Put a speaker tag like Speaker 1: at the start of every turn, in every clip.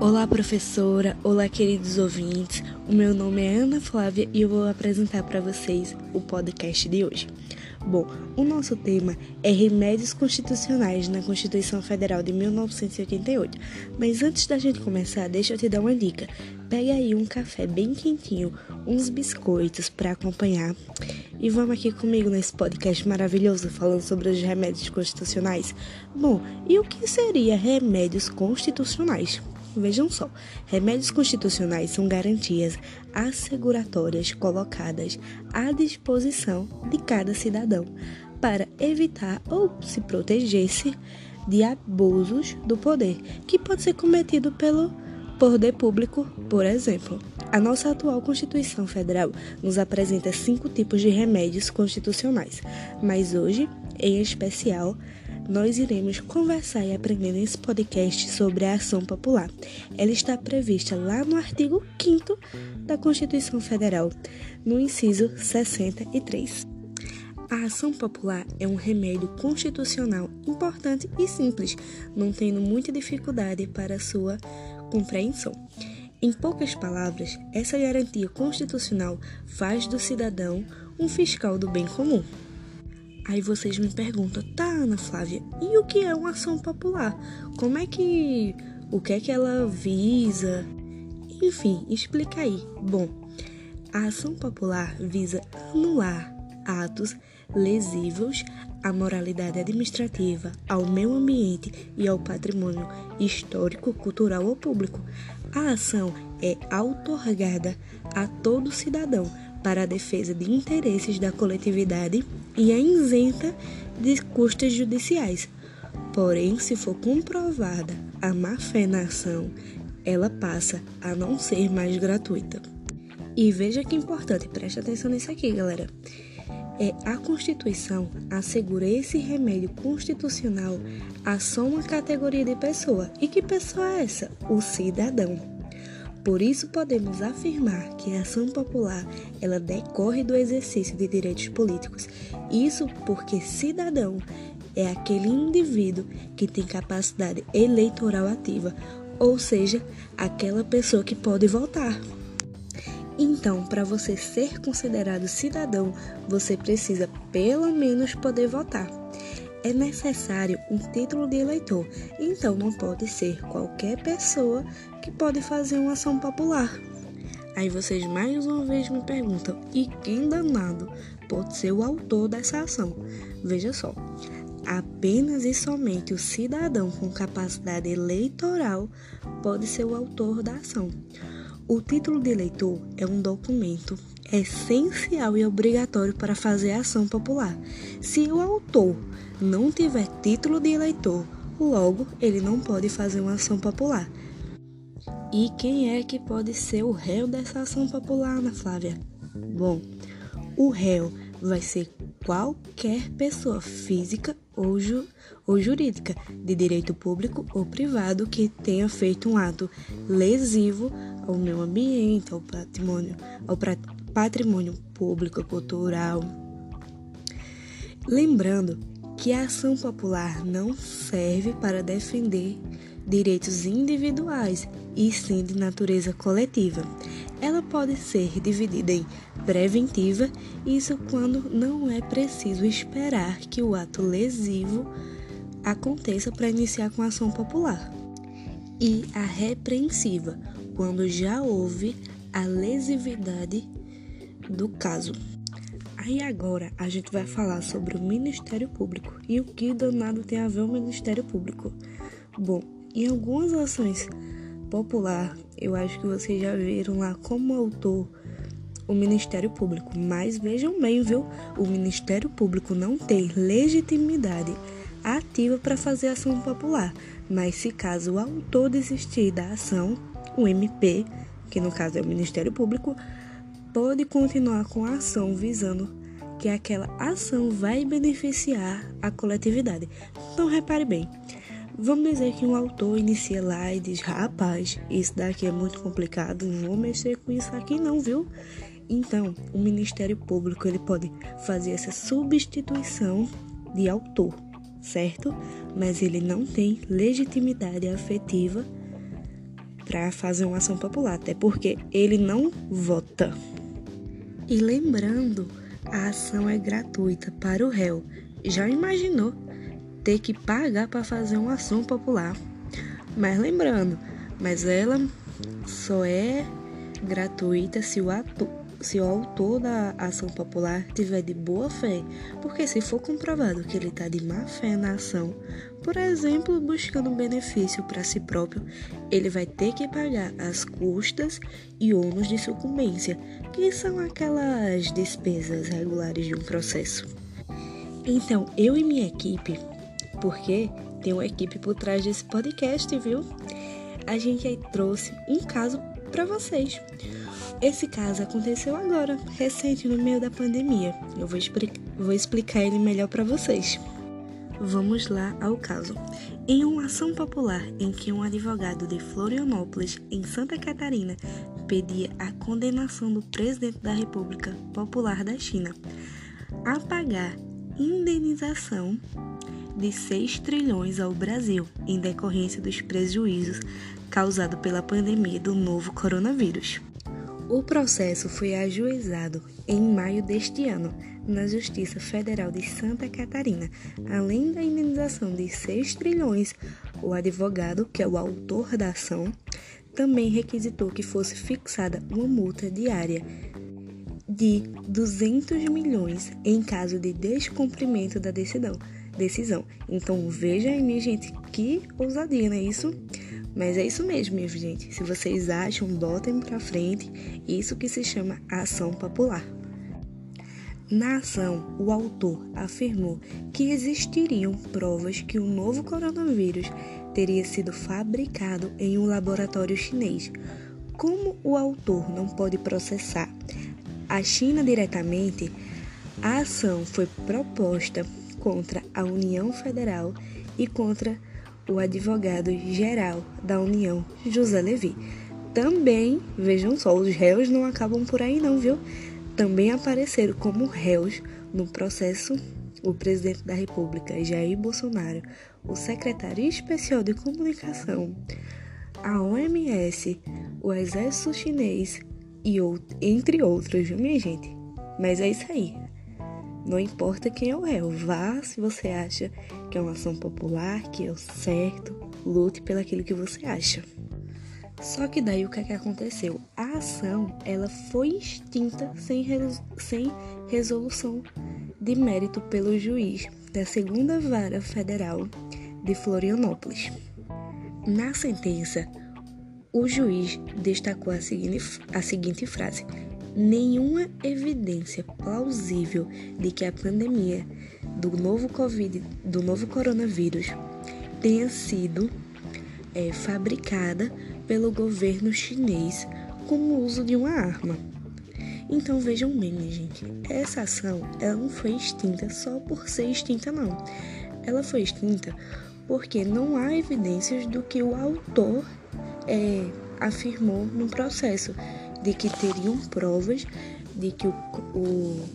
Speaker 1: Olá, professora. Olá, queridos ouvintes. O meu nome é Ana Flávia e eu vou apresentar para vocês o podcast de hoje. Bom, o nosso tema é remédios constitucionais na Constituição Federal de 1988. Mas antes da gente começar, deixa eu te dar uma dica. Pega aí um café bem quentinho, uns biscoitos para acompanhar e vamos aqui comigo nesse podcast maravilhoso falando sobre os remédios constitucionais. Bom, e o que seria remédios constitucionais? Vejam só, remédios constitucionais são garantias asseguratórias colocadas à disposição de cada cidadão para evitar ou se proteger-se de abusos do poder que pode ser cometido pelo poder público, por exemplo. A nossa atual Constituição Federal nos apresenta cinco tipos de remédios constitucionais, mas hoje, em especial, nós iremos conversar e aprender nesse podcast sobre a ação popular. Ela está prevista lá no artigo 5 da Constituição Federal, no inciso 63. A ação popular é um remédio constitucional importante e simples, não tendo muita dificuldade para sua compreensão. Em poucas palavras, essa garantia constitucional faz do cidadão um fiscal do bem comum. Aí vocês me perguntam, tá, Ana Flávia, e o que é uma ação popular? Como é que. O que é que ela visa? Enfim, explica aí. Bom, a ação popular visa anular atos lesivos à moralidade administrativa, ao meio ambiente e ao patrimônio histórico, cultural ou público. A ação é outorgada a todo cidadão para a defesa de interesses da coletividade e é isenta de custas judiciais. Porém, se for comprovada a má-fé na ação, ela passa a não ser mais gratuita. E veja que importante, preste atenção nisso aqui, galera. É a Constituição assegura esse remédio constitucional a só uma categoria de pessoa. E que pessoa é essa? O cidadão. Por isso podemos afirmar que a ação popular ela decorre do exercício de direitos políticos. Isso porque cidadão é aquele indivíduo que tem capacidade eleitoral ativa, ou seja, aquela pessoa que pode votar. Então, para você ser considerado cidadão, você precisa pelo menos poder votar é necessário um título de eleitor, então não pode ser qualquer pessoa que pode fazer uma ação popular. Aí vocês mais uma vez me perguntam: e quem danado pode ser o autor dessa ação? Veja só, apenas e somente o cidadão com capacidade eleitoral pode ser o autor da ação. O título de eleitor é um documento essencial e obrigatório para fazer ação popular. Se o autor não tiver título de eleitor, logo ele não pode fazer uma ação popular. E quem é que pode ser o réu dessa ação popular, Ana Flávia? Bom, o réu vai ser qualquer pessoa física ou, ju ou jurídica, de direito público ou privado, que tenha feito um ato lesivo ao meio ambiente, ao patrimônio, ao patrimônio público, cultural. Lembrando que a ação popular não serve para defender direitos individuais e sim de natureza coletiva. Ela pode ser dividida em preventiva, isso quando não é preciso esperar que o ato lesivo aconteça para iniciar com a ação popular, e a repreensiva, quando já houve a lesividade do caso. Aí agora a gente vai falar sobre o Ministério Público e o que danado tem a ver o Ministério Público. Bom, em algumas ações popular, eu acho que vocês já viram lá como autor o Ministério Público, mas vejam bem, viu? O Ministério Público não tem legitimidade ativa para fazer ação popular, mas se caso o autor desistir da ação, o MP, que no caso é o Ministério Público, pode continuar com a ação visando que aquela ação vai beneficiar a coletividade. Então repare bem, vamos dizer que um autor inicia lá e diz, rapaz, isso daqui é muito complicado, não vou mexer com isso aqui não, viu? Então, o Ministério Público ele pode fazer essa substituição de autor, certo? Mas ele não tem legitimidade afetiva para fazer uma ação popular, até porque ele não vota. E lembrando, a ação é gratuita para o réu. Já imaginou ter que pagar para fazer uma ação popular? Mas lembrando, mas ela só é gratuita se o ator, se o autor da ação popular tiver de boa fé, porque se for comprovado que ele está de má fé na ação, por exemplo, buscando benefício para si próprio, ele vai ter que pagar as custas e ônus de sucumbência, que são aquelas despesas regulares de um processo. Então, eu e minha equipe, porque tem uma equipe por trás desse podcast, viu? A gente aí trouxe um caso para vocês. Esse caso aconteceu agora, recente, no meio da pandemia. Eu vou, vou explicar ele melhor para vocês. Vamos lá ao caso. Em uma ação popular em que um advogado de Florianópolis, em Santa Catarina, pedia a condenação do presidente da República Popular da China a pagar indenização de 6 trilhões ao Brasil em decorrência dos prejuízos causados pela pandemia do novo coronavírus. O processo foi ajuizado em maio deste ano na Justiça Federal de Santa Catarina. Além da indenização de 6 trilhões, o advogado, que é o autor da ação, também requisitou que fosse fixada uma multa diária de 200 milhões em caso de descumprimento da decisão. decisão. Então veja aí, minha gente, que ousadia, não é isso? Mas é isso mesmo, minha gente. Se vocês acham, botem pra frente. Isso que se chama ação popular. Na ação, o autor afirmou que existiriam provas que o novo coronavírus teria sido fabricado em um laboratório chinês. Como o autor não pode processar a China diretamente, a ação foi proposta contra a União Federal e contra o advogado-geral da União, José Levi. Também, vejam só, os réus não acabam por aí não, viu? Também apareceram como réus no processo o presidente da República, Jair Bolsonaro, o secretário especial de comunicação, a OMS, o exército chinês e entre outros, viu, minha gente? Mas é isso aí. Não importa quem é o réu, vá se você acha que é uma ação popular, que é o certo, lute pelo aquilo que você acha. Só que daí o que, é que aconteceu? A ação ela foi extinta sem, sem resolução de mérito pelo juiz da segunda vara federal de Florianópolis. Na sentença, o juiz destacou a seguinte, a seguinte frase: nenhuma evidência plausível de que a pandemia do novo Covid, do novo coronavírus, tenha sido é, fabricada pelo governo chinês com o uso de uma arma. Então vejam bem, gente, essa ação ela não foi extinta só por ser extinta, não. Ela foi extinta porque não há evidências do que o autor é, afirmou no processo de que teriam provas de que o, o,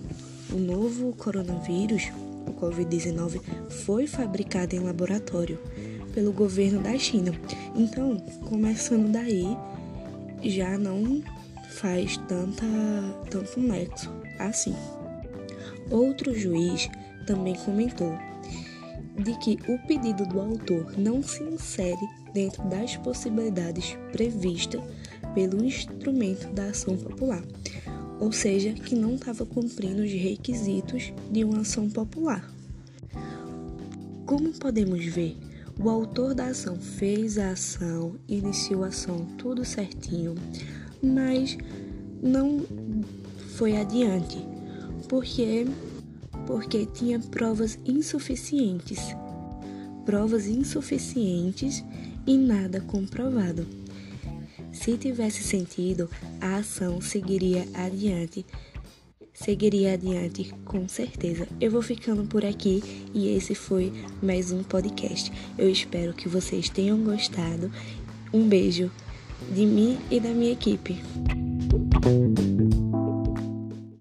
Speaker 1: o novo coronavírus, o Covid-19, foi fabricado em laboratório pelo governo da China. Então, começando daí, já não faz tanta, tanto nexo assim. Outro juiz também comentou de que o pedido do autor não se insere dentro das possibilidades previstas pelo instrumento da ação popular, ou seja, que não estava cumprindo os requisitos de uma ação popular. Como podemos ver, o autor da ação fez a ação, iniciou a ação tudo certinho, mas não foi adiante, porque porque tinha provas insuficientes. Provas insuficientes e nada comprovado. Se tivesse sentido, a ação seguiria adiante. Seguiria adiante, com certeza. Eu vou ficando por aqui e esse foi mais um podcast. Eu espero que vocês tenham gostado. Um beijo de mim e da minha equipe.